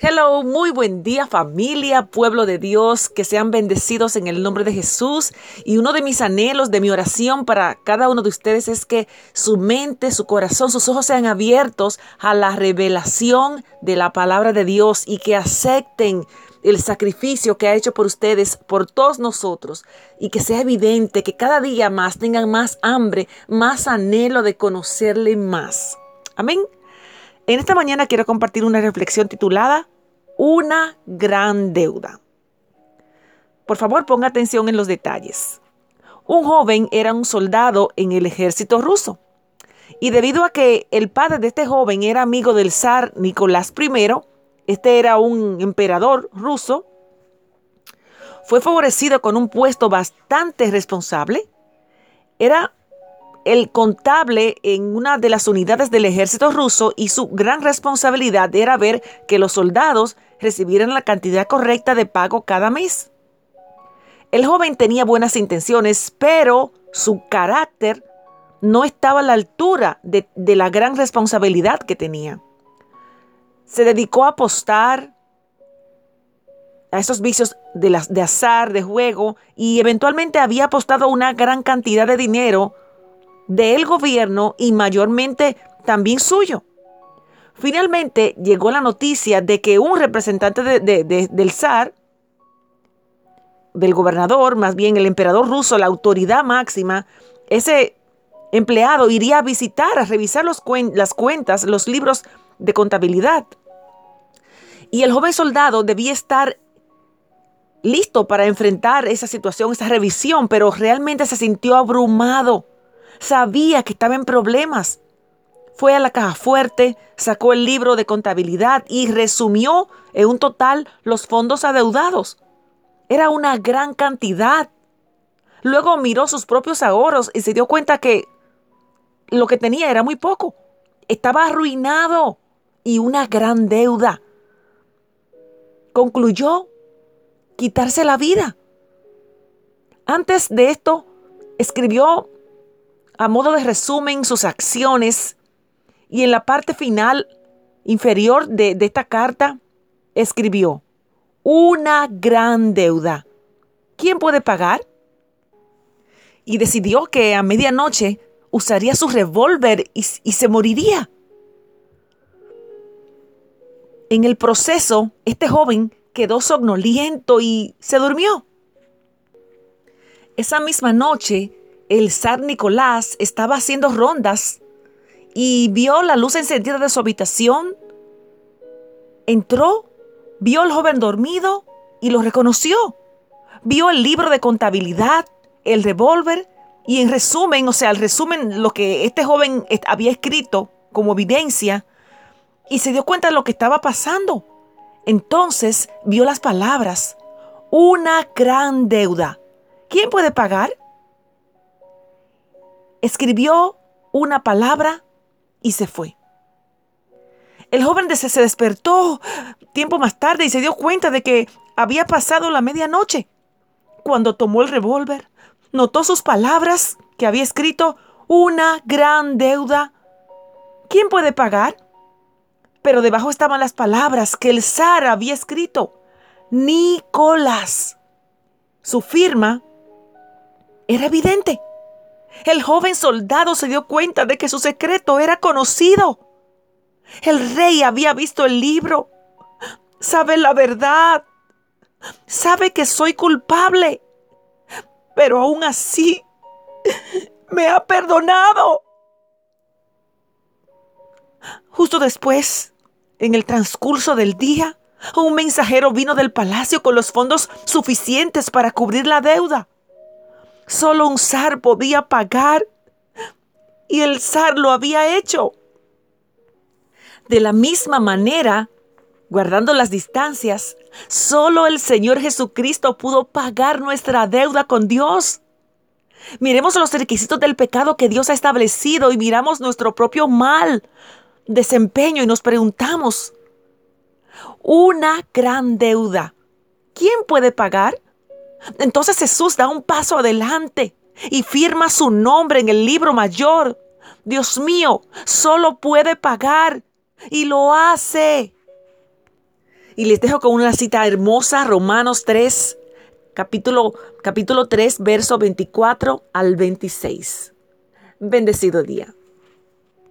Hello, muy buen día familia, pueblo de Dios, que sean bendecidos en el nombre de Jesús. Y uno de mis anhelos, de mi oración para cada uno de ustedes es que su mente, su corazón, sus ojos sean abiertos a la revelación de la palabra de Dios y que acepten el sacrificio que ha hecho por ustedes, por todos nosotros, y que sea evidente que cada día más tengan más hambre, más anhelo de conocerle más. Amén. En esta mañana quiero compartir una reflexión titulada Una gran deuda. Por favor, ponga atención en los detalles. Un joven era un soldado en el ejército ruso. Y debido a que el padre de este joven era amigo del zar Nicolás I, este era un emperador ruso, fue favorecido con un puesto bastante responsable. Era el contable en una de las unidades del ejército ruso y su gran responsabilidad era ver que los soldados recibieran la cantidad correcta de pago cada mes. El joven tenía buenas intenciones, pero su carácter no estaba a la altura de, la gran responsabilidad que tenía. Se dedicó a apostar a esos vicios de, las, de azar, de juego, y eventualmente había apostado una gran cantidad de dinero del gobierno y mayormente también suyo. Finalmente llegó la noticia de que un representante del zar, del gobernador, más bien el emperador ruso, la autoridad máxima, ese empleado iría a visitar, a revisar las cuentas, los libros de contabilidad. Y el joven soldado debía estar listo para enfrentar esa situación, esa revisión, pero realmente se sintió abrumado sabía que estaba en problemas. Fue a la caja fuerte, sacó el libro de contabilidad y resumió en un total los fondos adeudados. Era una gran cantidad. Luego miró sus propios ahorros y se dio cuenta que lo que tenía era muy poco. Estaba arruinado y una gran deuda. Concluyó quitarse la vida. Antes de esto, escribió a modo de resumen sus acciones y en la parte final inferior de, esta carta escribió, una gran deuda. ¿Quién puede pagar? Y decidió que a medianoche usaría su revólver y, y se moriría. En el proceso, este joven quedó somnoliento y se durmió. Esa misma noche, el zar Nicolás estaba haciendo rondas y vio la luz encendida de su habitación. Entró, vio al joven dormido y lo reconoció. Vio el libro de contabilidad, el revólver y en resumen, o sea, el resumen lo que este joven había escrito como evidencia y se dio cuenta de lo que estaba pasando. Entonces vio las palabras, una gran deuda. ¿Quién puede pagar? Escribió una palabra y se fue. El joven se despertó tiempo más tarde y se dio cuenta de que había pasado la medianoche. Cuando tomó el revólver, notó sus palabras que había escrito una gran deuda. ¿Quién puede pagar? Pero debajo estaban las palabras que el zar había escrito. Nicolás. Su firma era evidente. El joven soldado se dio cuenta de que su secreto era conocido. El rey había visto el libro. Sabe la verdad. Sabe que soy culpable. Pero aún así me ha perdonado. Justo después, en el transcurso del día, un mensajero vino del palacio con los fondos suficientes para cubrir la deuda. Solo un zar podía pagar y el zar lo había hecho. De la misma manera, guardando las distancias, solo el Señor Jesucristo pudo pagar nuestra deuda con Dios. Miremos los requisitos del pecado que Dios ha establecido y miramos nuestro propio mal desempeño y nos preguntamos, una gran deuda, ¿quién puede pagar? Entonces Jesús da un paso adelante y firma su nombre en el libro mayor. Dios mío, solo puede pagar y lo hace. Y les dejo con una cita hermosa, Romanos 3, capítulo, capítulo 3, verso 24 al 26. Bendecido día.